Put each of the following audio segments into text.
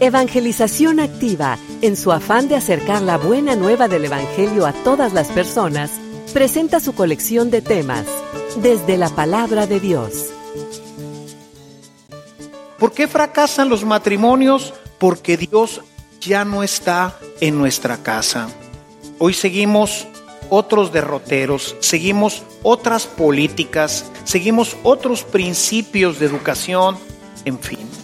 Evangelización Activa, en su afán de acercar la buena nueva del Evangelio a todas las personas, presenta su colección de temas, desde la palabra de Dios. ¿Por qué fracasan los matrimonios? Porque Dios ya no está en nuestra casa. Hoy seguimos otros derroteros, seguimos otras políticas, seguimos otros principios de educación, en fin.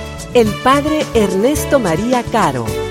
el Padre Ernesto María Caro.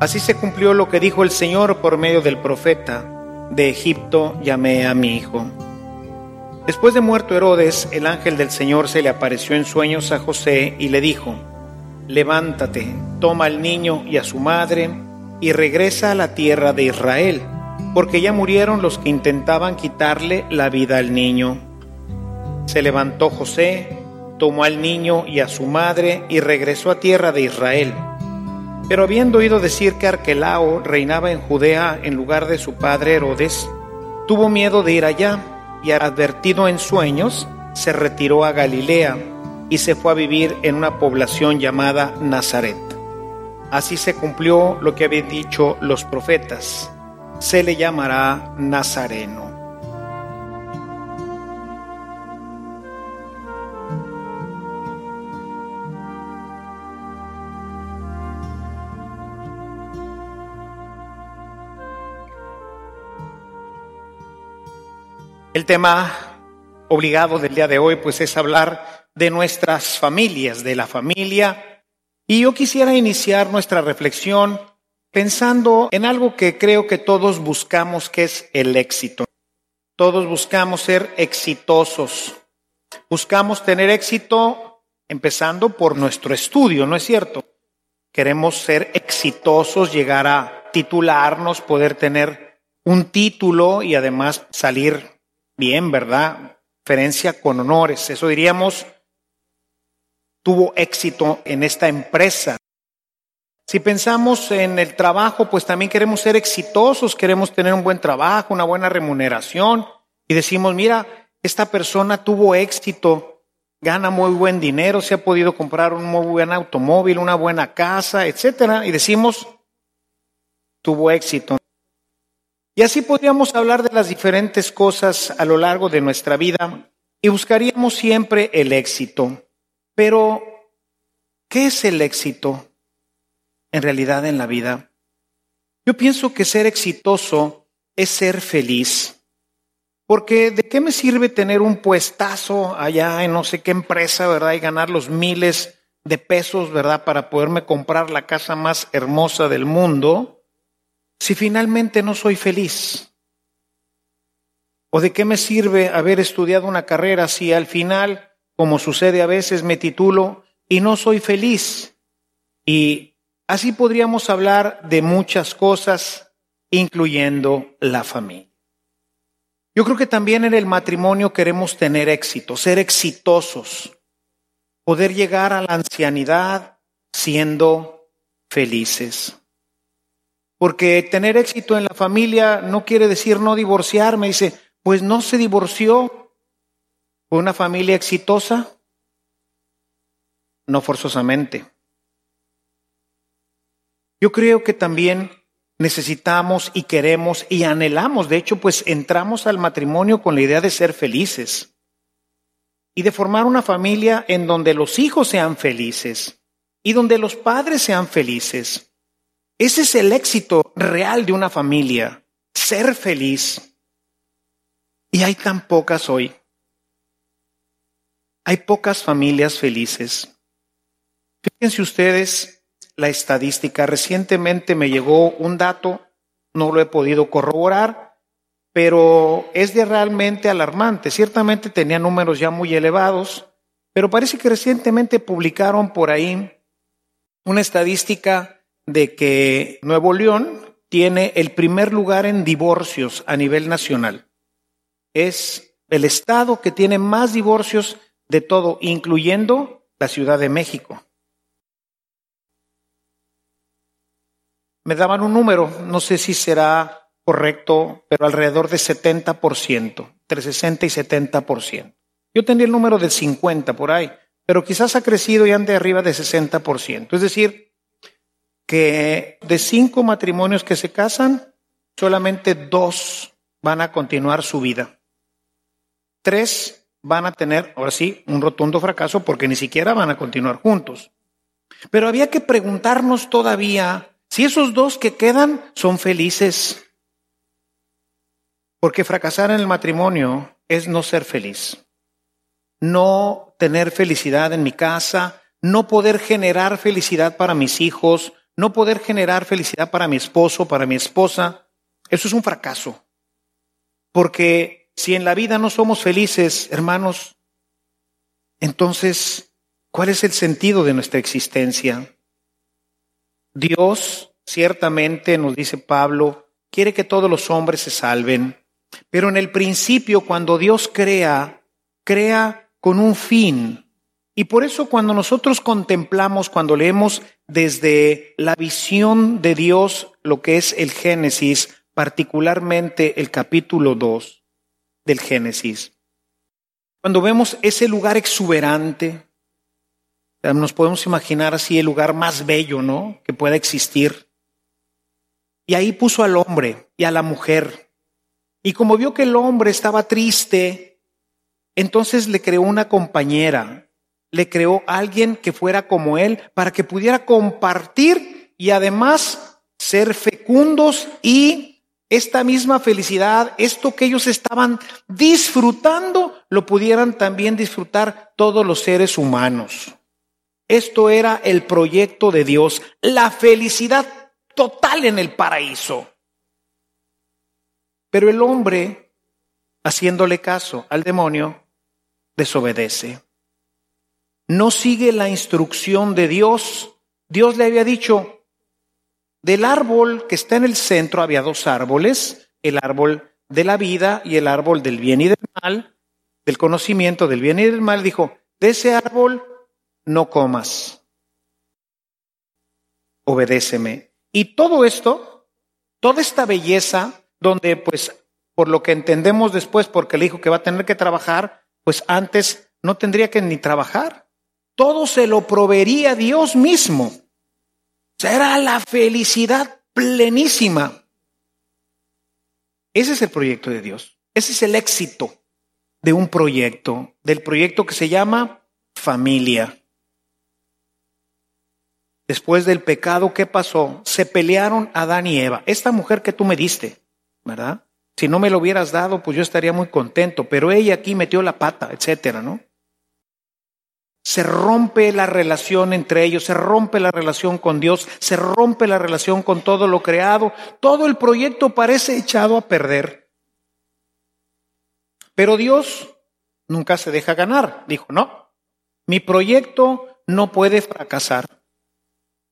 Así se cumplió lo que dijo el Señor por medio del profeta, de Egipto llamé a mi hijo. Después de muerto Herodes, el ángel del Señor se le apareció en sueños a José y le dijo, levántate, toma al niño y a su madre y regresa a la tierra de Israel, porque ya murieron los que intentaban quitarle la vida al niño. Se levantó José, tomó al niño y a su madre y regresó a tierra de Israel. Pero habiendo oído decir que Arquelao reinaba en Judea en lugar de su padre Herodes, tuvo miedo de ir allá y advertido en sueños, se retiró a Galilea y se fue a vivir en una población llamada Nazaret. Así se cumplió lo que habían dicho los profetas. Se le llamará Nazareno. Tema obligado del día de hoy pues es hablar de nuestras familias, de la familia. Y yo quisiera iniciar nuestra reflexión pensando en algo que creo que todos buscamos, que es el éxito. Todos buscamos ser exitosos. Buscamos tener éxito empezando por nuestro estudio, ¿no es cierto? Queremos ser exitosos, llegar a titularnos, poder tener un título y además salir bien, ¿verdad? Ferencia con honores. Eso diríamos, tuvo éxito en esta empresa. Si pensamos en el trabajo, pues también queremos ser exitosos, queremos tener un buen trabajo, una buena remuneración. Y decimos, mira, esta persona tuvo éxito, gana muy buen dinero, se ha podido comprar un muy buen automóvil, una buena casa, etcétera. Y decimos, tuvo éxito. Y así podríamos hablar de las diferentes cosas a lo largo de nuestra vida y buscaríamos siempre el éxito. Pero, ¿qué es el éxito en realidad en la vida? Yo pienso que ser exitoso es ser feliz. Porque ¿de qué me sirve tener un puestazo allá en no sé qué empresa, verdad? Y ganar los miles de pesos, ¿verdad? Para poderme comprar la casa más hermosa del mundo si finalmente no soy feliz? ¿O de qué me sirve haber estudiado una carrera si al final, como sucede a veces, me titulo y no soy feliz? Y así podríamos hablar de muchas cosas, incluyendo la familia. Yo creo que también en el matrimonio queremos tener éxito, ser exitosos, poder llegar a la ancianidad siendo felices. Porque tener éxito en la familia no quiere decir no divorciarme. Dice, pues no se divorció. ¿Fue una familia exitosa? No forzosamente. Yo creo que también necesitamos y queremos y anhelamos, de hecho, pues entramos al matrimonio con la idea de ser felices y de formar una familia en donde los hijos sean felices y donde los padres sean felices. Ese es el éxito real de una familia, ser feliz. Y hay tan pocas hoy. Hay pocas familias felices. Fíjense ustedes la estadística. Recientemente me llegó un dato, no lo he podido corroborar, pero es de realmente alarmante. Ciertamente tenía números ya muy elevados, pero parece que recientemente publicaron por ahí una estadística de que Nuevo León tiene el primer lugar en divorcios a nivel nacional. Es el estado que tiene más divorcios de todo, incluyendo la Ciudad de México. me daban un número, no sé si será correcto, pero alrededor de 70%, entre 60 y 70%. Yo tenía el número de 50 por ahí, pero quizás ha crecido y ande arriba de 60%. Es decir, que de cinco matrimonios que se casan, solamente dos van a continuar su vida. Tres van a tener, ahora sí, un rotundo fracaso porque ni siquiera van a continuar juntos. Pero había que preguntarnos todavía si esos dos que quedan son felices, porque fracasar en el matrimonio es no ser feliz, no tener felicidad en mi casa, no poder generar felicidad para mis hijos, no poder generar felicidad para mi esposo, para mi esposa, eso es un fracaso. Porque si en la vida no somos felices, hermanos, entonces, ¿cuál es el sentido de nuestra existencia? Dios, ciertamente, nos dice Pablo, quiere que todos los hombres se salven, pero en el principio, cuando Dios crea, crea con un fin. Y por eso cuando nosotros contemplamos, cuando leemos desde la visión de Dios lo que es el Génesis, particularmente el capítulo 2 del Génesis, cuando vemos ese lugar exuberante, nos podemos imaginar así el lugar más bello, ¿no? Que pueda existir. Y ahí puso al hombre y a la mujer. Y como vio que el hombre estaba triste, entonces le creó una compañera, le creó alguien que fuera como él para que pudiera compartir y además ser fecundos y esta misma felicidad, esto que ellos estaban disfrutando, lo pudieran también disfrutar todos los seres humanos. Esto era el proyecto de Dios, la felicidad total en el paraíso. Pero el hombre, haciéndole caso al demonio, desobedece. No sigue la instrucción de Dios. Dios le había dicho, del árbol que está en el centro había dos árboles, el árbol de la vida y el árbol del bien y del mal, del conocimiento del bien y del mal. Dijo, de ese árbol no comas. Obedéceme. Y todo esto, toda esta belleza, donde pues por lo que entendemos después, porque le dijo que va a tener que trabajar, pues antes no tendría que ni trabajar. Todo se lo proveería Dios mismo. Será la felicidad plenísima. Ese es el proyecto de Dios. Ese es el éxito de un proyecto, del proyecto que se llama familia después del pecado, ¿qué pasó? Se pelearon Adán y Eva. Esta mujer que tú me diste, ¿verdad? Si no me lo hubieras dado, pues yo estaría muy contento, pero ella aquí metió la pata, etcétera, ¿no? Se rompe la relación entre ellos, se rompe la relación con Dios, se rompe la relación con todo lo creado, todo el proyecto parece echado a perder. Pero Dios nunca se deja ganar, dijo, no, mi proyecto no puede fracasar.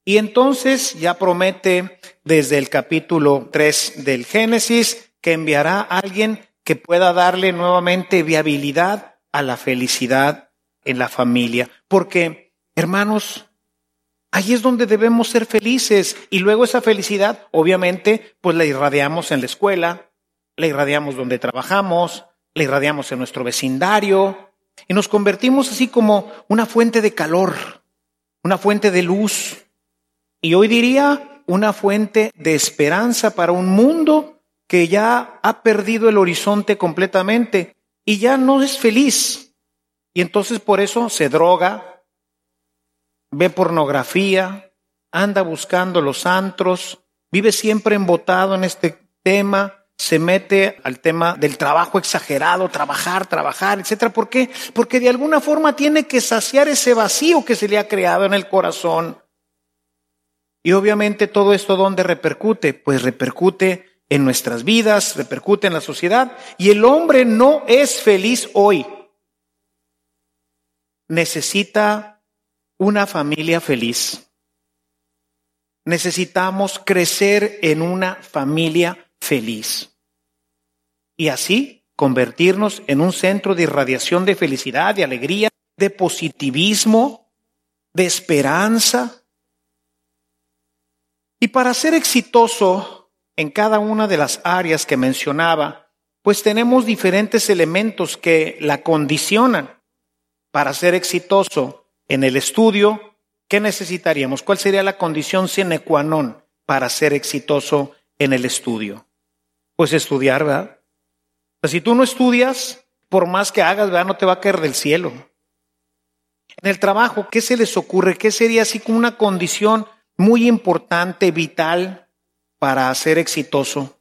Y entonces ya promete desde el capítulo 3 del Génesis que enviará a alguien que pueda darle nuevamente viabilidad a la felicidad en la familia. Porque, hermanos, Ahí es donde debemos ser felices y luego esa felicidad, obviamente, pues la irradiamos en la escuela, la irradiamos donde trabajamos, la irradiamos en nuestro vecindario y nos convertimos así como una fuente de calor, una fuente de luz y hoy diría una fuente de esperanza para un mundo que ya ha perdido el horizonte completamente y ya no es feliz. Y entonces por eso se droga, ve pornografía, anda buscando los antros, vive siempre embotado en este tema, se mete al tema del trabajo exagerado, trabajar, trabajar, etcétera. ¿Por qué? Porque de alguna forma tiene que saciar ese vacío que se le ha creado en el corazón. Y obviamente todo esto ¿dónde repercute? Pues repercute en nuestras vidas, repercute en la sociedad. Y el hombre no es feliz hoy. Necesita una familia feliz. Necesitamos crecer en una familia feliz. Y así convertirnos en un centro de irradiación de felicidad, de alegría, de positivismo, de esperanza. Y para ser exitoso en cada una de las áreas que mencionaba, pues tenemos diferentes elementos que la condicionan. Para ser exitoso en el estudio, ¿qué necesitaríamos? ¿Cuál sería la condición sine qua non para ser exitoso en el estudio? Pues estudiar, ¿verdad? si tú no estudias, por más que hagas, ¿verdad? No te va a caer del cielo. En el trabajo, ¿qué se les ocurre? ¿Qué sería así como una condición muy importante, vital para ser exitoso?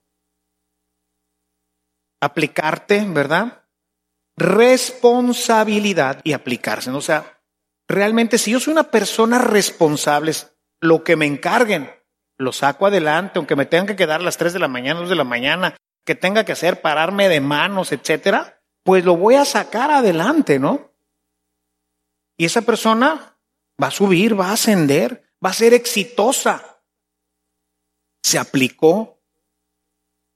Aplicarte, ¿verdad? Responsabilidad y aplicarse. O sea, realmente si yo soy una persona responsable, lo que me encarguen, lo saco adelante, aunque me tengan que quedar a las 3 de la mañana, 2 de la mañana, que tenga que hacer, pararme de manos, etcétera, pues lo voy a sacar adelante, ¿no? Y esa persona va a subir, va a ascender, va a ser exitosa. Se aplicó,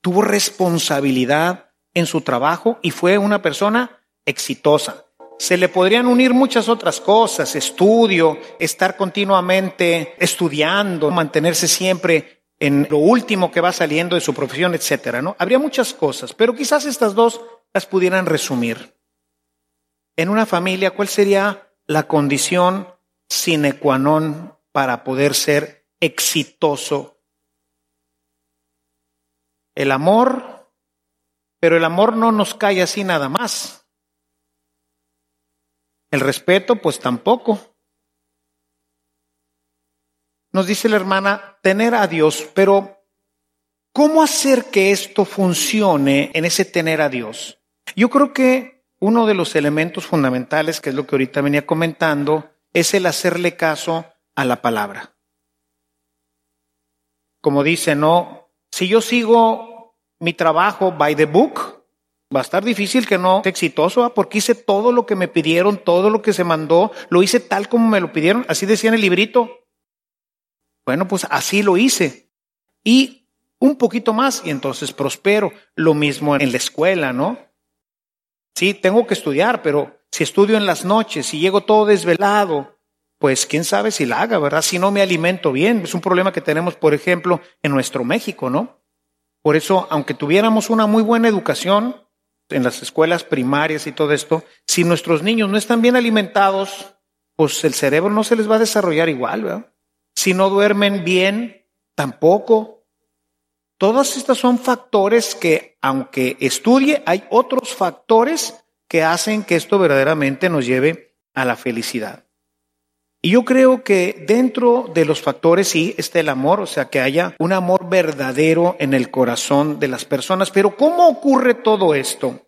tuvo responsabilidad en su trabajo y fue una persona exitosa. Se le podrían unir muchas otras cosas, estudio, estar continuamente estudiando, mantenerse siempre en lo último que va saliendo de su profesión, etcétera, ¿no? Habría muchas cosas, pero quizás estas dos las pudieran resumir. En una familia, ¿cuál sería la condición sine qua non para poder ser exitoso? El amor, pero el amor no nos cae así nada más. El respeto, pues tampoco. Nos dice la hermana, tener a Dios, pero ¿cómo hacer que esto funcione en ese tener a Dios? Yo creo que uno de los elementos fundamentales, que es lo que ahorita venía comentando, es el hacerle caso a la palabra. Como dice, no, si yo sigo mi trabajo by the book, va a estar difícil que no sea exitoso, porque hice todo lo que me pidieron, todo lo que se mandó, lo hice tal como me lo pidieron, así decía en el librito. Bueno, pues así lo hice. Y un poquito más y entonces prospero. Lo mismo en la escuela, ¿no? Sí, tengo que estudiar, pero si estudio en las noches, si llego todo desvelado, pues quién sabe si la haga, ¿verdad? Si no me alimento bien. Es un problema que tenemos, por ejemplo, en nuestro México, ¿no? Por eso, aunque tuviéramos una muy buena educación en las escuelas primarias y todo esto, si nuestros niños no están bien alimentados, pues el cerebro no se les va a desarrollar igual, ¿verdad? Si no duermen bien, tampoco. Todas estas son factores que, aunque estudie, hay otros factores que hacen que esto verdaderamente nos lleve a la felicidad. Y yo creo que dentro de los factores sí está el amor, o sea, que haya un amor verdadero en el corazón de las personas. Pero ¿cómo ocurre todo esto?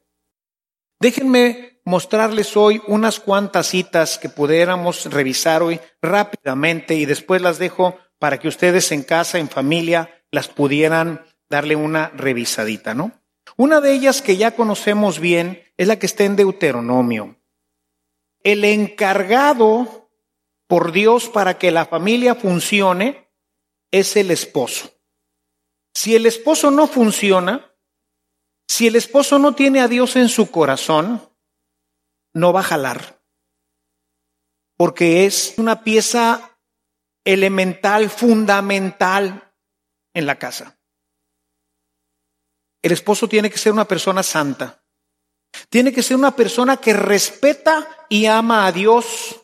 Déjenme mostrarles hoy unas cuantas citas que pudiéramos revisar hoy rápidamente y después las dejo para que ustedes en casa, en familia, las pudieran darle una revisadita, ¿no? Una de ellas que ya conocemos bien es la que está en Deuteronomio. El encargado por Dios para que la familia funcione es el esposo. Si el esposo no funciona, si el esposo no tiene a Dios en su corazón, no va a jalar, porque es una pieza elemental, fundamental en la casa. El esposo tiene que ser una persona santa. Tiene que ser una persona que respeta y ama a Dios,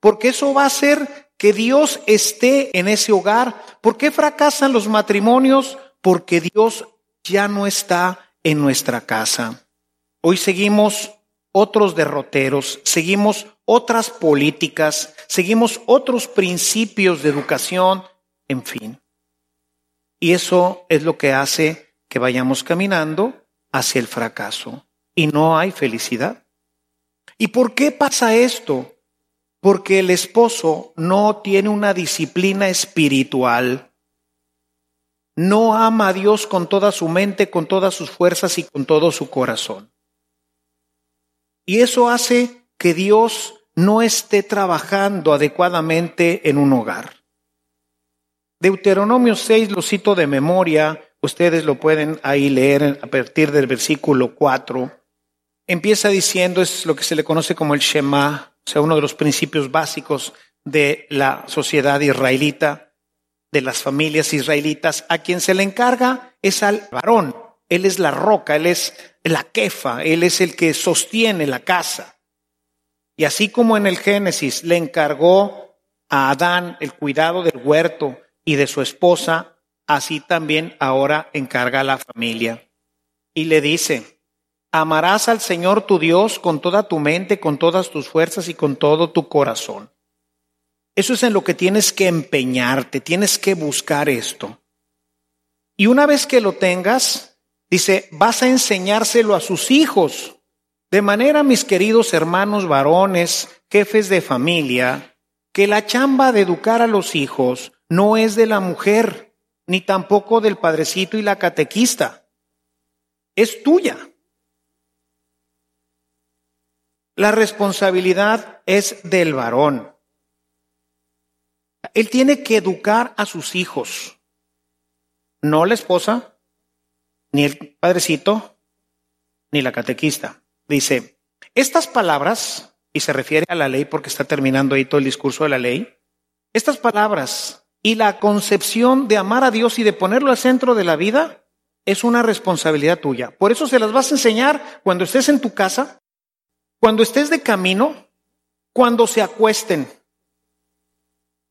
porque eso va a hacer que Dios esté en ese hogar. ¿Por qué fracasan los matrimonios? Porque Dios ya no está en nuestra casa. Hoy seguimos otros derroteros, seguimos otras políticas, seguimos otros principios de educación, en fin. Y eso es lo que hace que vayamos caminando hacia el fracaso y no hay felicidad. ¿Y por qué pasa esto? Porque el esposo no tiene una disciplina espiritual, no ama a Dios con toda su mente, con todas sus fuerzas y con todo su corazón. Y eso hace que Dios no esté trabajando adecuadamente en un hogar. Deuteronomio 6 lo cito de memoria, ustedes lo pueden ahí leer a partir del versículo 4. Empieza diciendo, es lo que se le conoce como el Shema, o sea, uno de los principios básicos de la sociedad israelita, de las familias israelitas, a quien se le encarga es al varón. Él es la roca, él es la quefa, Él es el que sostiene la casa. Y así como en el Génesis le encargó a Adán el cuidado del huerto y de su esposa, así también ahora encarga a la familia. Y le dice, amarás al Señor tu Dios con toda tu mente, con todas tus fuerzas y con todo tu corazón. Eso es en lo que tienes que empeñarte, tienes que buscar esto. Y una vez que lo tengas, Dice, vas a enseñárselo a sus hijos. De manera, mis queridos hermanos varones, jefes de familia, que la chamba de educar a los hijos no es de la mujer, ni tampoco del padrecito y la catequista. Es tuya. La responsabilidad es del varón. Él tiene que educar a sus hijos, no la esposa, ni el padrecito, ni la catequista. Dice, estas palabras, y se refiere a la ley porque está terminando ahí todo el discurso de la ley, estas palabras y la concepción de amar a Dios y de ponerlo al centro de la vida es una responsabilidad tuya. Por eso se las vas a enseñar cuando estés en tu casa, cuando estés de camino, cuando se acuesten.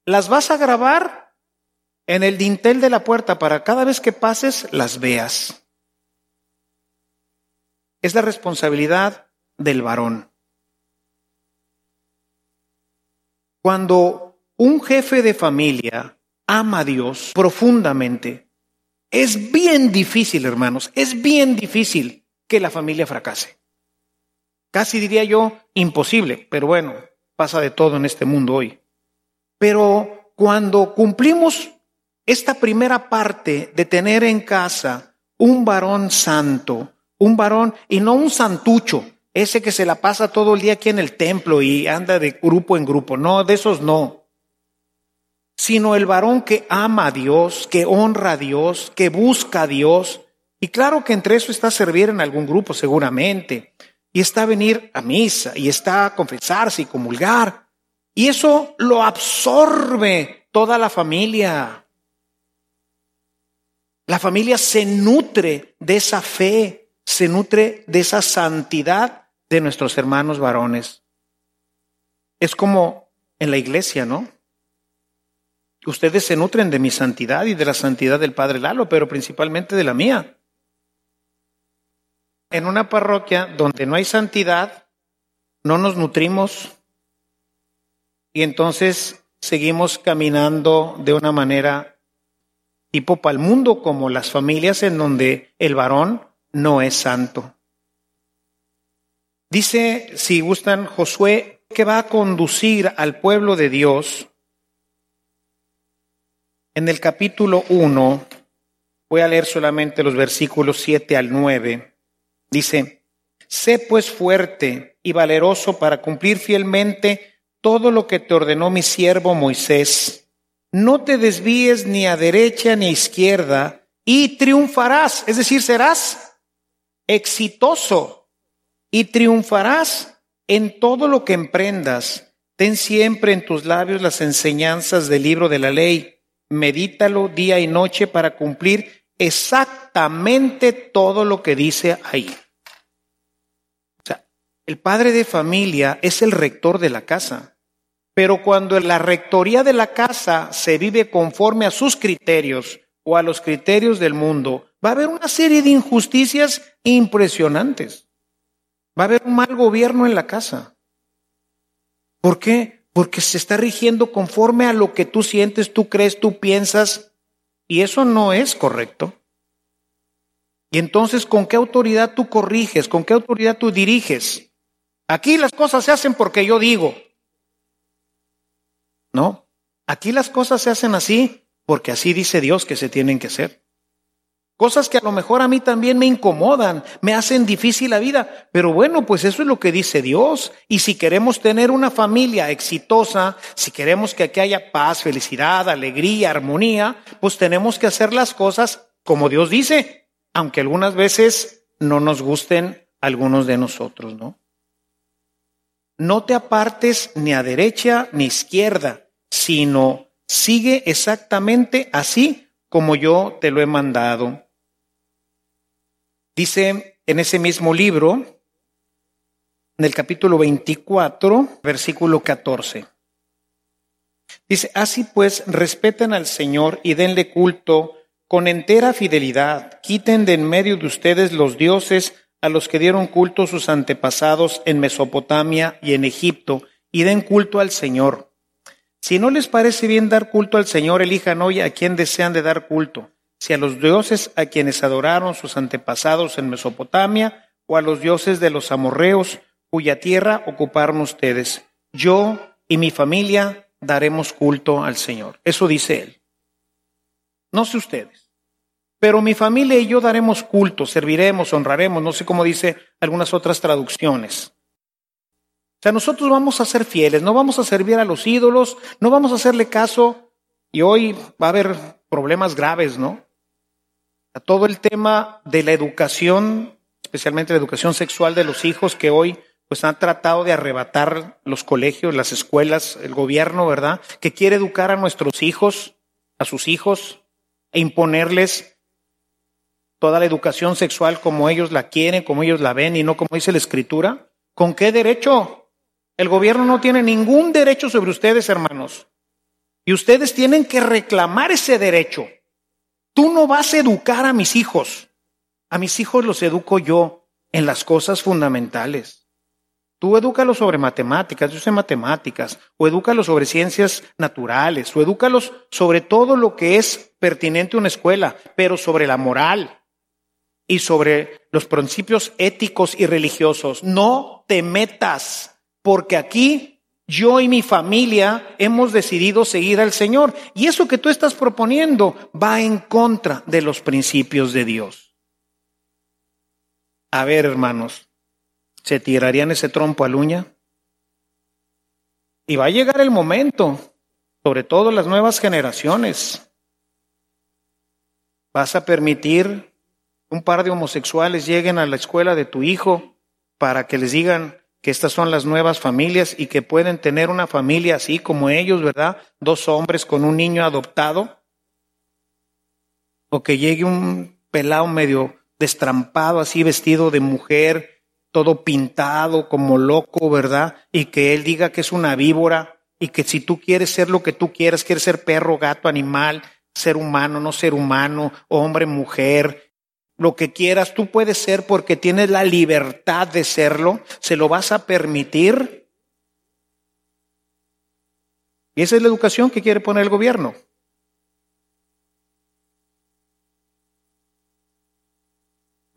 Las vas a grabar en el dintel de la puerta para cada vez que pases las veas es la responsabilidad del varón. Cuando un jefe de familia ama a Dios profundamente, es bien difícil, hermanos, es bien difícil que la familia fracase. Casi diría yo imposible, pero bueno, pasa de todo en este mundo hoy. Pero cuando cumplimos esta primera parte de tener en casa un varón santo, un varón y no un santucho, ese que se la pasa todo el día aquí en el templo y anda de grupo en grupo. No, de esos no. Sino el varón que ama a Dios, que honra a Dios, que busca a Dios. Y claro que entre eso está servir en algún grupo seguramente. Y está venir a misa y está a confesarse y comulgar. Y eso lo absorbe toda la familia. La familia se nutre de esa fe, se nutre de esa santidad de nuestros hermanos varones. Es como en la iglesia, ¿no? Ustedes se nutren de mi santidad y de la santidad del Padre Lalo, pero principalmente de la mía. En una parroquia donde no hay santidad, no nos nutrimos y entonces seguimos caminando de una manera tipo para el mundo, como las familias en donde el varón no es santo. Dice, si gustan, Josué, que va a conducir al pueblo de Dios. En el capítulo 1, voy a leer solamente los versículos 7 al 9, dice, sé pues fuerte y valeroso para cumplir fielmente todo lo que te ordenó mi siervo Moisés. No te desvíes ni a derecha ni a izquierda y triunfarás, es decir, serás exitoso y triunfarás en todo lo que emprendas. Ten siempre en tus labios las enseñanzas del libro de la ley. Medítalo día y noche para cumplir exactamente todo lo que dice ahí. O sea, el padre de familia es el rector de la casa. Pero cuando la rectoría de la casa se vive conforme a sus criterios o a los criterios del mundo, va a haber una serie de injusticias impresionantes. Va a haber un mal gobierno en la casa. ¿Por qué? Porque se está rigiendo conforme a lo que tú sientes, tú crees, tú piensas, y eso no es correcto. Y entonces, ¿con qué autoridad tú corriges? ¿Con qué autoridad tú diriges? Aquí las cosas se hacen porque yo digo. No, aquí las cosas se hacen así porque así dice Dios que se tienen que hacer. Cosas que a lo mejor a mí también me incomodan, me hacen difícil la vida, pero bueno, pues eso es lo que dice Dios. Y si queremos tener una familia exitosa, si queremos que aquí haya paz, felicidad, alegría, armonía, pues tenemos que hacer las cosas como Dios dice, aunque algunas veces no nos gusten algunos de nosotros, ¿no? No te apartes ni a derecha ni a izquierda sino sigue exactamente así como yo te lo he mandado. Dice en ese mismo libro, en el capítulo 24, versículo 14. Dice, así pues, respeten al Señor y denle culto con entera fidelidad. Quiten de en medio de ustedes los dioses a los que dieron culto sus antepasados en Mesopotamia y en Egipto, y den culto al Señor. Si no les parece bien dar culto al Señor, elijan hoy a quien desean de dar culto, si a los dioses a quienes adoraron sus antepasados en Mesopotamia, o a los dioses de los amorreos, cuya tierra ocuparon ustedes. Yo y mi familia daremos culto al Señor. Eso dice él. No sé ustedes. Pero mi familia y yo daremos culto, serviremos, honraremos, no sé cómo dice algunas otras traducciones sea, nosotros vamos a ser fieles, no vamos a servir a los ídolos, no vamos a hacerle caso y hoy va a haber problemas graves, ¿no? A todo el tema de la educación, especialmente la educación sexual de los hijos que hoy pues han tratado de arrebatar los colegios, las escuelas, el gobierno, ¿verdad? Que quiere educar a nuestros hijos, a sus hijos, e imponerles toda la educación sexual como ellos la quieren, como ellos la ven y no como dice la escritura. ¿Con qué derecho? El gobierno no tiene ningún derecho sobre ustedes, hermanos. Y ustedes tienen que reclamar ese derecho. Tú no vas a educar a mis hijos. A mis hijos los educo yo en las cosas fundamentales. Tú edúcalos sobre matemáticas, yo sé matemáticas, o edúcalos sobre ciencias naturales, o edúcalos sobre todo lo que es pertinente a una escuela, pero sobre la moral y sobre los principios éticos y religiosos. No te metas porque aquí yo y mi familia hemos decidido seguir al Señor. Y eso que tú estás proponiendo va en contra de los principios de Dios. A ver, hermanos, ¿se tirarían ese trompo a uña? Y va a llegar el momento, sobre todo las nuevas generaciones. ¿Vas a permitir un par de homosexuales lleguen a la escuela de tu hijo para que les digan, que estas son las nuevas familias y que pueden tener una familia así como ellos, ¿verdad? Dos hombres con un niño adoptado. O que llegue un pelado medio destrampado, así vestido de mujer, todo pintado como loco, ¿verdad? Y que él diga que es una víbora y que si tú quieres ser lo que tú quieras, quieres ser perro, gato, animal, ser humano, no ser humano, hombre, mujer, lo que quieras, tú puedes ser porque tienes la libertad de serlo, se lo vas a permitir. Y esa es la educación que quiere poner el gobierno.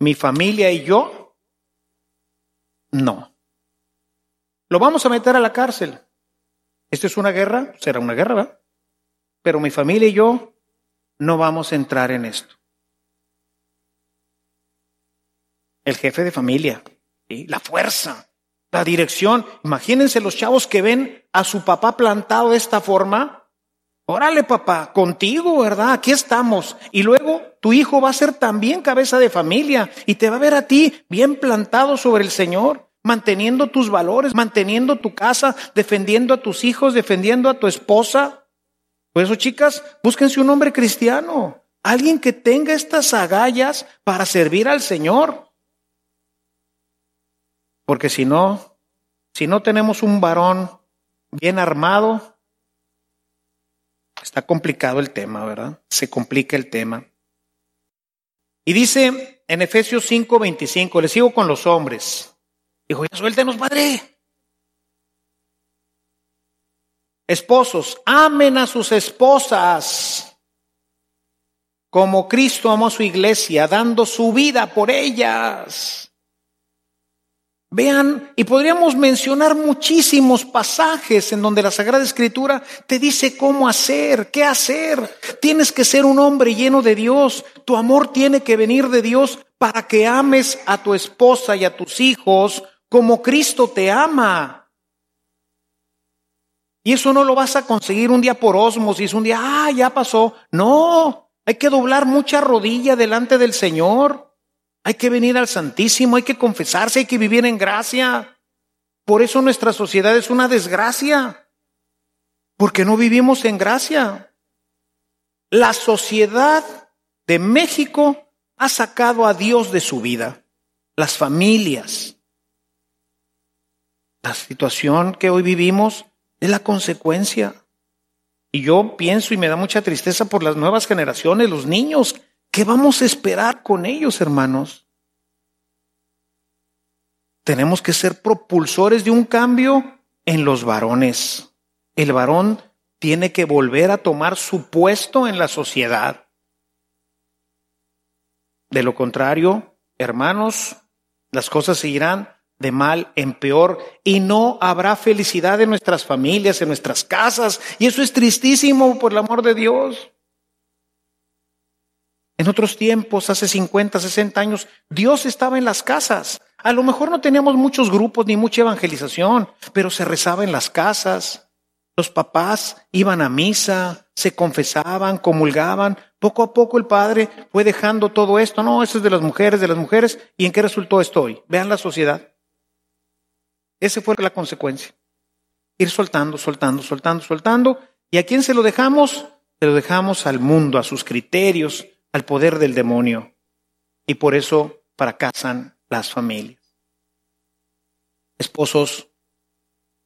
Mi familia y yo, no. Lo vamos a meter a la cárcel. ¿Esto es una guerra? Será una guerra, ¿verdad? Pero mi familia y yo no vamos a entrar en esto. El jefe de familia, la fuerza, la dirección. Imagínense los chavos que ven a su papá plantado de esta forma. Órale, papá, contigo, ¿verdad? Aquí estamos. Y luego tu hijo va a ser también cabeza de familia y te va a ver a ti bien plantado sobre el Señor. manteniendo tus valores, manteniendo tu casa, defendiendo a tus hijos, defendiendo a tu esposa. Por eso, chicas, búsquense un hombre cristiano, alguien que tenga estas agallas para servir al Señor. Porque si no, si no tenemos un varón bien armado, está complicado el tema, ¿verdad? Se complica el tema. Y dice en Efesios 5:25, le sigo con los hombres. Dijo, ya suéltenos, padre. Esposos, amen a sus esposas como Cristo amó a su iglesia, dando su vida por ellas. Vean, y podríamos mencionar muchísimos pasajes en donde la Sagrada Escritura te dice cómo hacer, qué hacer. Tienes que ser un hombre lleno de Dios. Tu amor tiene que venir de Dios para que ames a tu esposa y a tus hijos como Cristo te ama. Y eso no lo vas a conseguir un día por osmosis, un día, ah, ya pasó. No, hay que doblar mucha rodilla delante del Señor. Hay que venir al Santísimo, hay que confesarse, hay que vivir en gracia. Por eso nuestra sociedad es una desgracia, porque no vivimos en gracia. La sociedad de México ha sacado a Dios de su vida, las familias. La situación que hoy vivimos es la consecuencia. Y yo pienso y me da mucha tristeza por las nuevas generaciones, los niños ¿Qué vamos a esperar con ellos, hermanos? Tenemos que ser propulsores de un cambio en los varones. El varón tiene que volver a tomar su puesto en la sociedad. De lo contrario, hermanos, las cosas seguirán de mal en peor y no habrá felicidad en nuestras familias, en nuestras casas. Y eso es tristísimo por el amor de Dios. En otros tiempos, hace 50, 60 años, Dios estaba en las casas. A lo mejor no teníamos muchos grupos ni mucha evangelización, pero se rezaba en las casas. Los papás iban a misa, se confesaban, comulgaban. Poco a poco el padre fue dejando todo esto. No, eso es de las mujeres, de las mujeres. ¿Y en qué resultó esto hoy? Vean la sociedad. Esa fue la consecuencia. Ir soltando, soltando, soltando, soltando. ¿Y a quién se lo dejamos? Se lo dejamos al mundo, a sus criterios, al poder del demonio y por eso fracasan las familias. Esposos,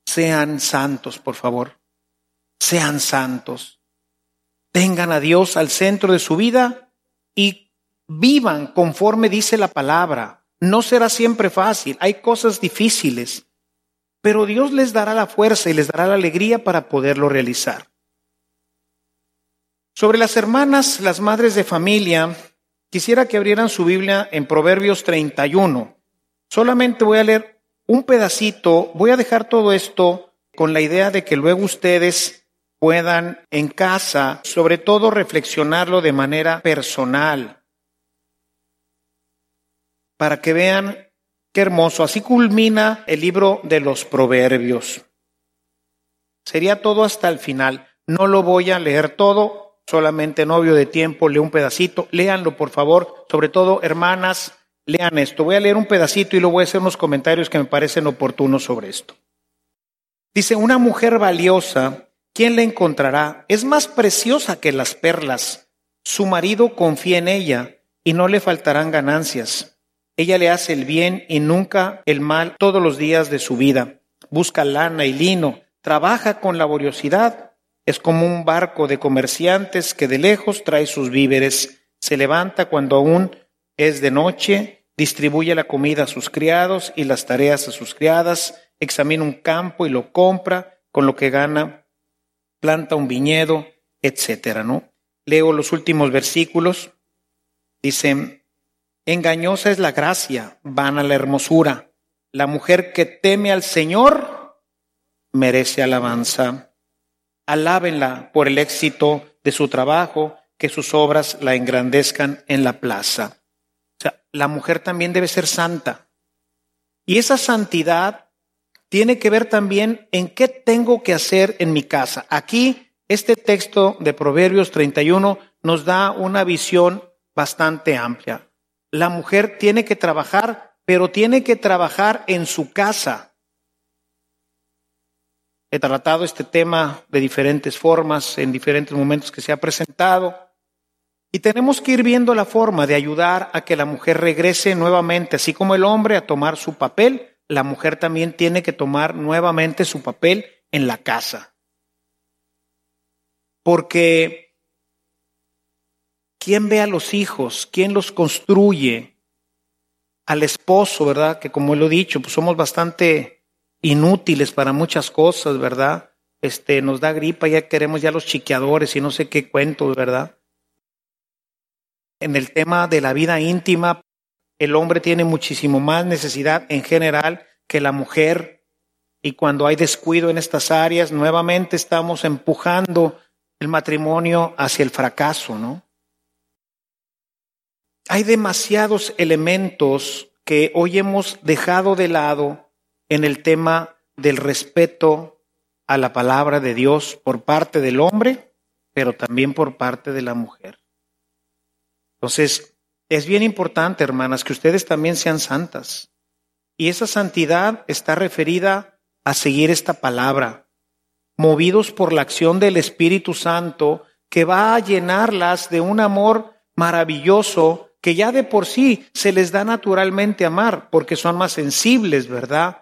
sean santos, por favor. Sean santos. Tengan a Dios al centro de su vida y vivan conforme dice la palabra. No será siempre fácil, hay cosas difíciles, pero Dios les dará la fuerza y les dará la alegría para poderlo realizar. Sobre las hermanas, las madres de familia, quisiera que abrieran su Biblia en Proverbios 31. Solamente voy a leer un pedacito, voy a dejar todo esto con la idea de que luego ustedes puedan en casa, sobre todo, reflexionarlo de manera personal, para que vean qué hermoso. Así culmina el libro de los Proverbios. Sería todo hasta el final. No lo voy a leer todo, solamente novio de tiempo, leo un pedacito, léanlo por favor, sobre todo hermanas, lean esto. Voy a leer un pedacito y luego voy a hacer unos comentarios que me parecen oportunos sobre esto. Dice, una mujer valiosa, ¿quién la encontrará? Es más preciosa que las perlas. Su marido confía en ella y no le faltarán ganancias. Ella le hace el bien y nunca el mal todos los días de su vida. Busca lana y lino, trabaja con laboriosidad es como un barco de comerciantes que de lejos trae sus víveres, se levanta cuando aún es de noche, distribuye la comida a sus criados y las tareas a sus criadas, examina un campo y lo compra, con lo que gana, planta un viñedo, etcétera, ¿no? Leo los últimos versículos. Dice, engañosa es la gracia, vana la hermosura. La mujer que teme al Señor merece alabanza. Alábenla por el éxito de su trabajo, que sus obras la engrandezcan en la plaza. O sea, la mujer también debe ser santa. Y esa santidad tiene que ver también en qué tengo que hacer en mi casa. Aquí, este texto de Proverbios 31 nos da una visión bastante amplia. La mujer tiene que trabajar pero tiene que trabajar en su casa. He tratado este tema de diferentes formas, en diferentes momentos que se ha presentado, y tenemos que ir viendo la forma de ayudar a que la mujer regrese nuevamente, así como el hombre a tomar su papel, la mujer también tiene que tomar nuevamente su papel en la casa. Porque ¿quién ve a los hijos? ¿Quién los construye? Al esposo, ¿verdad? Que como lo he dicho, pues somos bastante inútiles para muchas cosas, ¿verdad? Este, nos da gripa, ya queremos ya los chiqueadores y no sé qué cuentos, ¿verdad? En el tema de la vida íntima, el hombre tiene muchísimo más necesidad en general que la mujer. Y cuando hay descuido en estas áreas, nuevamente estamos empujando el matrimonio hacia el fracaso, ¿no? Hay demasiados elementos que hoy hemos dejado de lado en el tema del respeto a la palabra de Dios por parte del hombre, pero también por parte de la mujer. Entonces, es bien importante, hermanas, que ustedes también sean santas. Y esa santidad está referida a seguir esta palabra, movidos por la acción del Espíritu Santo, que va a llenarlas de un amor maravilloso que ya de por sí se les da naturalmente amar, porque son más sensibles, ¿verdad?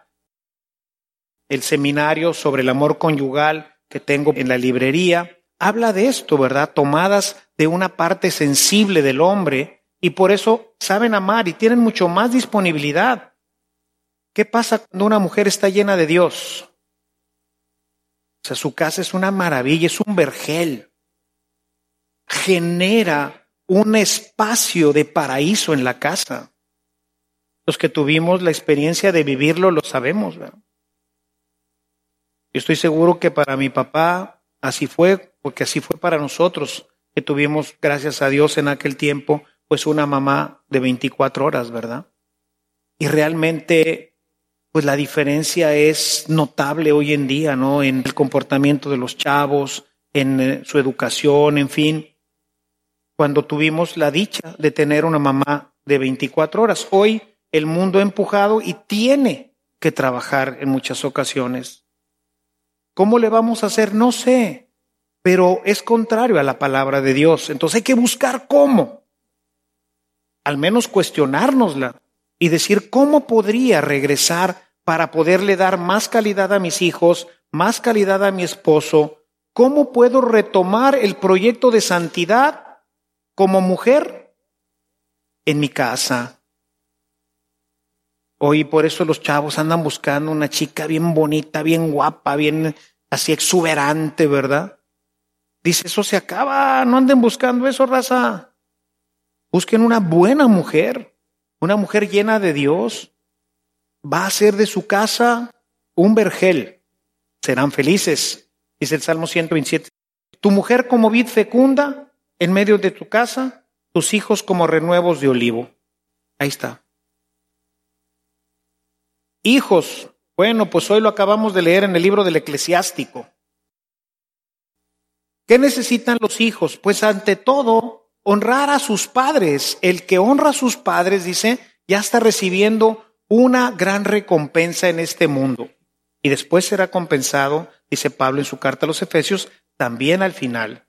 El seminario sobre el amor conyugal que tengo en la librería habla de esto, ¿verdad? Tomadas de una parte sensible del hombre y por eso saben amar y tienen mucho más disponibilidad. ¿Qué pasa cuando una mujer está llena de Dios? O sea, su casa es una maravilla, es un vergel. Genera un espacio de paraíso en la casa. Los que tuvimos la experiencia de vivirlo lo sabemos. Yo estoy seguro que para mi papá así fue, porque así fue para nosotros, que tuvimos, gracias a Dios, en aquel tiempo pues una mamá de 24 horas, ¿verdad? Y realmente, pues la diferencia es notable hoy en día, ¿no? En el comportamiento de los chavos, en eh, su educación, en fin. Cuando tuvimos la dicha de tener una mamá de 24 horas, hoy el mundo ha empujado y tiene que trabajar en muchas ocasiones. ¿Cómo le vamos a hacer? No sé, pero es contrario a la palabra de Dios. Entonces hay que buscar cómo al menos cuestionárnosla y decir cómo podría regresar para poderle dar más calidad a mis hijos, más calidad a mi esposo, cómo puedo retomar el proyecto de santidad como mujer en mi casa. Hoy por eso los chavos andan buscando una chica bien bonita, bien guapa, bien así exuberante, ¿verdad? Dice, eso se acaba, no anden buscando eso, raza. Busquen una buena mujer, una mujer llena de Dios. Va a ser de su casa un vergel. Serán felices, dice el Salmo 127. Tu mujer como vid fecunda en medio de tu casa, tus hijos como renuevos de olivo. Ahí está. Hijos, bueno, pues hoy lo acabamos de leer en el libro del eclesiástico. ¿Qué necesitan los hijos? Pues ante todo, honrar a sus padres. El que honra a sus padres, dice, ya está recibiendo una gran recompensa en este mundo. Y después será compensado, dice Pablo en su carta a los Efesios, también al final.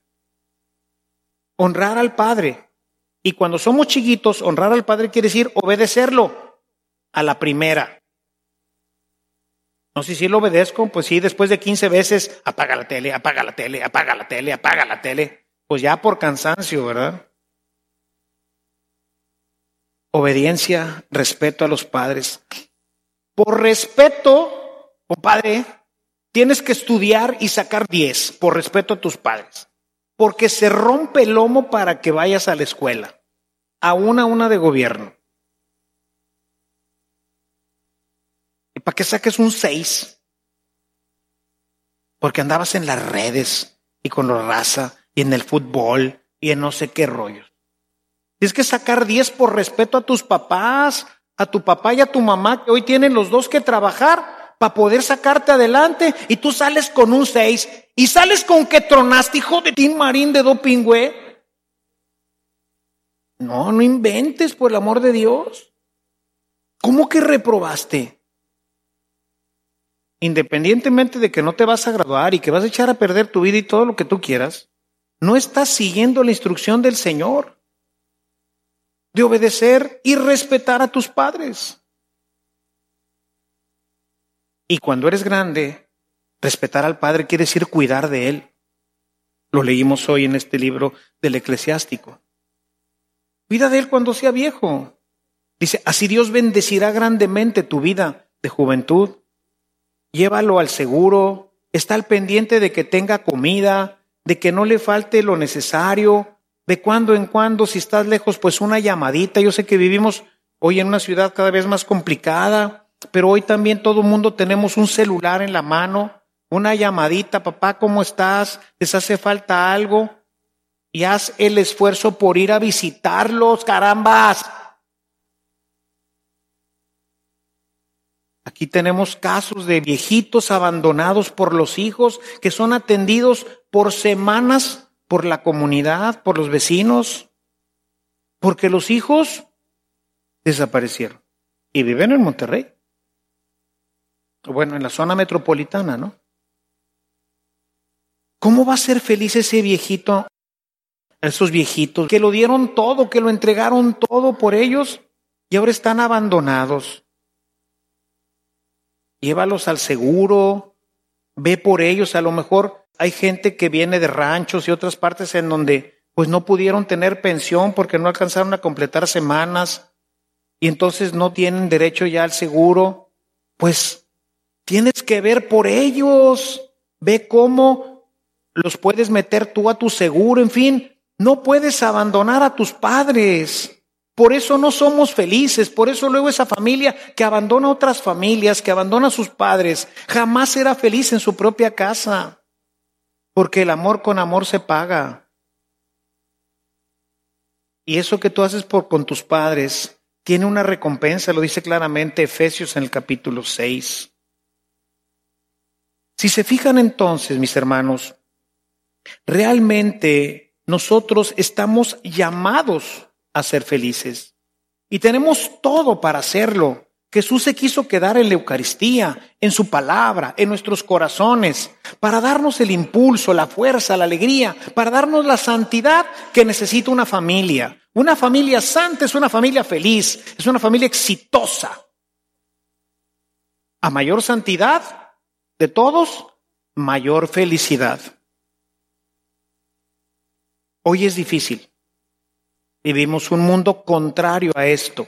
Honrar al Padre. Y cuando somos chiquitos, honrar al Padre quiere decir obedecerlo a la primera. No sé si lo obedezco, pues sí, después de 15 veces, apaga la tele, apaga la tele, apaga la tele, apaga la tele pues ya por cansancio, ¿verdad? Obediencia, respeto a los padres. Por respeto, compadre, tienes que estudiar y sacar 10 por respeto a tus padres. Porque se rompe el lomo para que vayas a la escuela, a una una de gobierno. Para que saques un 6? Porque andabas en las redes y con la raza y en el fútbol y en no sé qué rollos. Tienes que sacar 10 por respeto a tus papás, a tu papá y a tu mamá, que hoy tienen los dos que trabajar para poder sacarte adelante y tú sales con un 6 y sales con que tronaste, hijo de Tim Marín de Dopingüe. No, no inventes por el amor de Dios. ¿Cómo que reprobaste? Independientemente de que no te vas a graduar y que vas a echar a perder tu vida y todo lo que tú quieras, no estás siguiendo la instrucción del Señor de obedecer y respetar a tus padres. Y cuando eres grande, respetar al Padre quiere decir cuidar de Él. Lo leímos hoy en este libro del eclesiástico. Cuida de Él cuando sea viejo. Dice, así Dios bendecirá grandemente tu vida de juventud. Llévalo al seguro, está al pendiente de que tenga comida, de que no le falte lo necesario, de cuando en cuando, si estás lejos, pues una llamadita. Yo sé que vivimos hoy en una ciudad cada vez más complicada, pero hoy también todo el mundo tenemos un celular en la mano, una llamadita, papá, ¿cómo estás? ¿Les hace falta algo? Y haz el esfuerzo por ir a visitarlos, carambas. Aquí tenemos casos de viejitos abandonados por los hijos que son atendidos por semanas por la comunidad, por los vecinos, porque los hijos desaparecieron y viven en Monterrey. Bueno, en la zona metropolitana, ¿no? ¿Cómo va a ser feliz ese viejito, esos viejitos que lo dieron todo, que lo entregaron todo por ellos y ahora están abandonados? Llévalos al seguro, ve por ellos, a lo mejor hay gente que viene de ranchos y otras partes en donde pues no pudieron tener pensión porque no alcanzaron a completar semanas y entonces no tienen derecho ya al seguro. Pues tienes que ver por ellos, ve cómo los puedes meter tú a tu seguro, en fin, no puedes abandonar a tus padres. Por eso no somos felices, por eso luego esa familia que abandona otras familias, que abandona a sus padres, jamás será feliz en su propia casa. Porque el amor con amor se paga. Y eso que tú haces por, con tus padres tiene una recompensa, lo dice claramente Efesios en el capítulo 6. Si se fijan entonces, mis hermanos, realmente nosotros estamos llamados a ser felices y tenemos todo para hacerlo. Jesús se quiso quedar en la Eucaristía, en su palabra, en nuestros corazones, para darnos el impulso, la fuerza, la alegría, para darnos la santidad que necesita una familia. Una familia santa es una familia feliz, es una familia exitosa. A mayor santidad de todos, mayor felicidad. Hoy es difícil. Vivimos un mundo contrario a esto.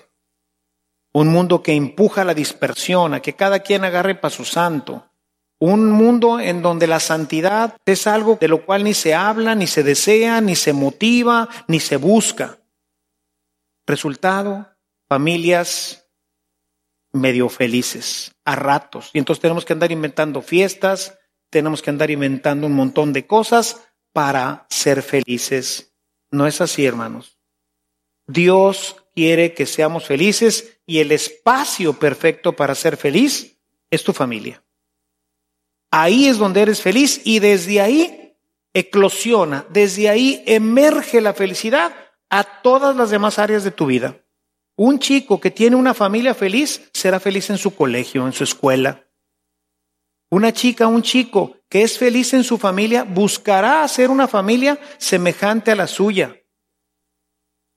Un mundo que empuja a la dispersión, a que cada quien agarre para su santo. Un mundo en donde la santidad es algo de lo cual ni se habla, ni se desea, ni se motiva, ni se busca. Resultado, familias medio felices, a ratos. Y entonces tenemos que andar inventando fiestas, tenemos que andar inventando un montón de cosas para ser felices. No es así, hermanos. Dios quiere que seamos felices y el espacio perfecto para ser feliz es tu familia. Ahí es donde eres feliz y desde ahí eclosiona, desde ahí emerge la felicidad a todas las demás áreas de tu vida. Un chico que tiene una familia feliz será feliz en su colegio, en su escuela. Una chica, un chico que es feliz en su familia buscará hacer una familia semejante a la suya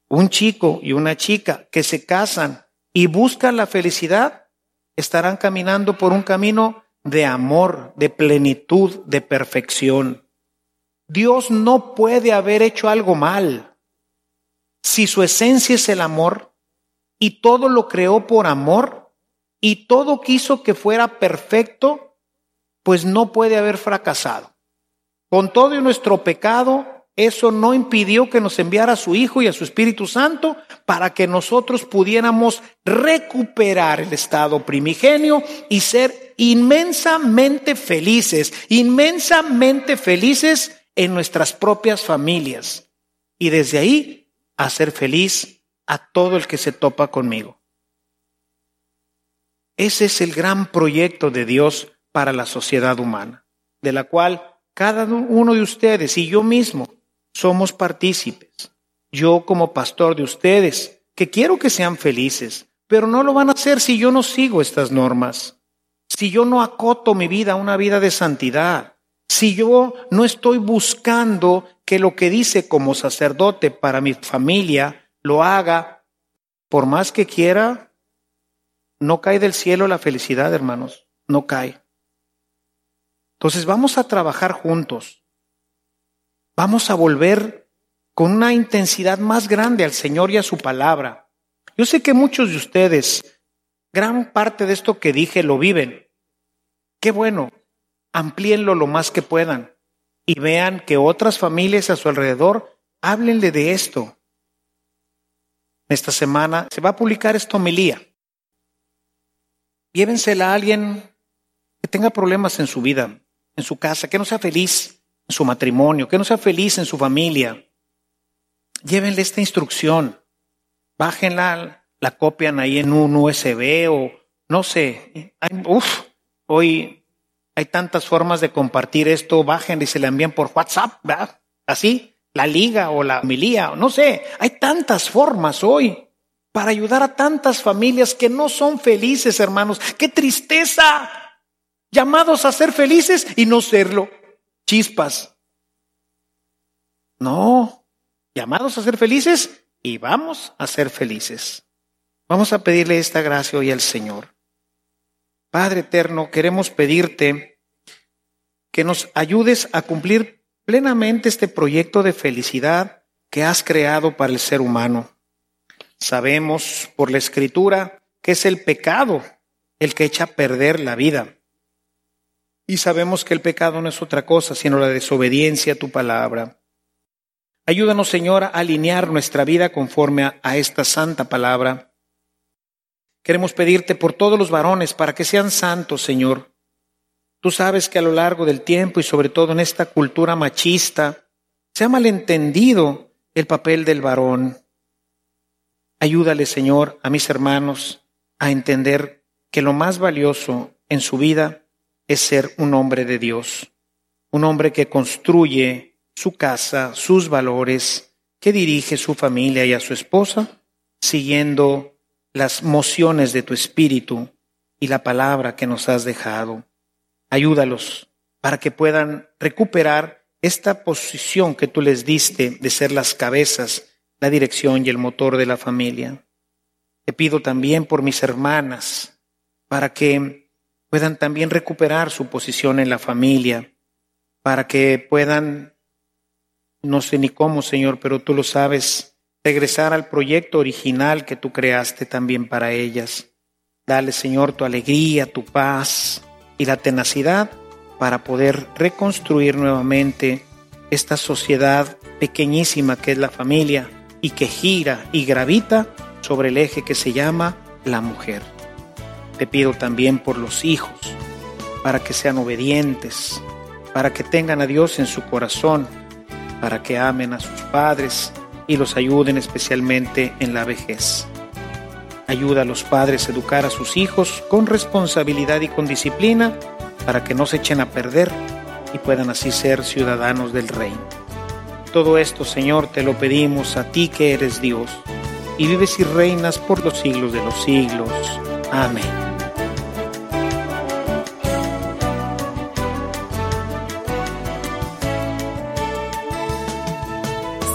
un chico y una chica que se casan y buscan la felicidad, estarán caminando por un camino de amor, de plenitud, de perfección. Dios no puede haber hecho algo mal. Si su esencia es el amor y todo lo creó por amor y todo quiso que fuera perfecto, pues no puede haber fracasado. Con todo nuestro pecado, eso no impidió que nos enviara a su Hijo y a su Espíritu Santo para que nosotros pudiéramos recuperar el estado primigenio y ser inmensamente felices, inmensamente felices en nuestras propias familias. Y desde ahí hacer feliz a todo el que se topa conmigo. Ese es el gran proyecto de Dios para la sociedad humana, de la cual cada uno de ustedes y yo mismo somos partícipes. Yo como pastor de ustedes, que quiero que sean felices, pero no lo van a hacer si yo no sigo estas normas, si yo no acoto mi vida a una vida de santidad, si yo no estoy buscando que lo que dice como sacerdote para mi familia lo haga, por más que quiera, no cae del cielo la felicidad, hermanos, no cae. Entonces vamos a trabajar juntos. Vamos a volver con una intensidad más grande al Señor y a su palabra. Yo sé que muchos de ustedes, gran parte de esto que dije lo viven. Qué bueno, amplíenlo lo más que puedan y vean que otras familias a su alrededor háblenle de esto. Esta semana se va a publicar esta homilía. Llévensela a alguien que tenga problemas en su vida, en su casa, que no sea feliz su matrimonio, que no sea feliz en su familia. Llévenle esta instrucción, bájenla, la copian ahí en un USB o no sé. Uf, hoy hay tantas formas de compartir esto, bajen y se le envían por WhatsApp. Así, la liga o la homilía, no sé, hay tantas formas hoy para ayudar a tantas familias que no son felices, hermanos. ¡Qué tristeza! llamados a ser felices y no serlo. Chispas. No, llamados a ser felices y vamos a ser felices. Vamos a pedirle esta gracia hoy al Señor. Padre eterno, queremos pedirte que nos ayudes a cumplir plenamente este proyecto de felicidad que has creado para el ser humano. Sabemos por la escritura que es el pecado el que echa a perder la vida. Y sabemos que el pecado no es otra cosa sino la desobediencia a tu palabra. Ayúdanos, Señor, a alinear nuestra vida conforme a, esta santa palabra. Queremos pedirte por todos los varones para que sean santos, Señor. Tú sabes que a lo largo del tiempo y sobre todo en esta cultura machista, se ha malentendido el papel del varón. Ayúdale, Señor, a mis hermanos a entender que lo más valioso en su vida es ser un hombre de Dios, un hombre que construye su casa, sus valores, que dirige su familia y a su esposa, siguiendo las mociones de tu espíritu y la palabra que nos has dejado. Ayúdalos para que puedan recuperar esta posición que tú les diste de ser las cabezas, la dirección y el motor de la familia. Te pido también por mis hermanas, para que puedan también recuperar su posición en la familia, para que puedan, no sé ni cómo, Señor, pero tú lo sabes, regresar al proyecto original que tú creaste también para ellas. Dale, Señor, tu alegría, tu paz y la tenacidad para poder reconstruir nuevamente esta sociedad pequeñísima que es la familia y que gira y gravita sobre el eje que se llama la mujer. Te pido también por los hijos, para que sean obedientes, para que tengan a Dios en su corazón, para que amen a sus padres y los ayuden especialmente en la vejez. Ayuda a los padres a educar a sus hijos con responsabilidad y con disciplina para que no se echen a perder y puedan así ser ciudadanos del reino. Todo esto, Señor, te lo pedimos a ti que eres Dios y vives y reinas por los siglos de los siglos. Amén.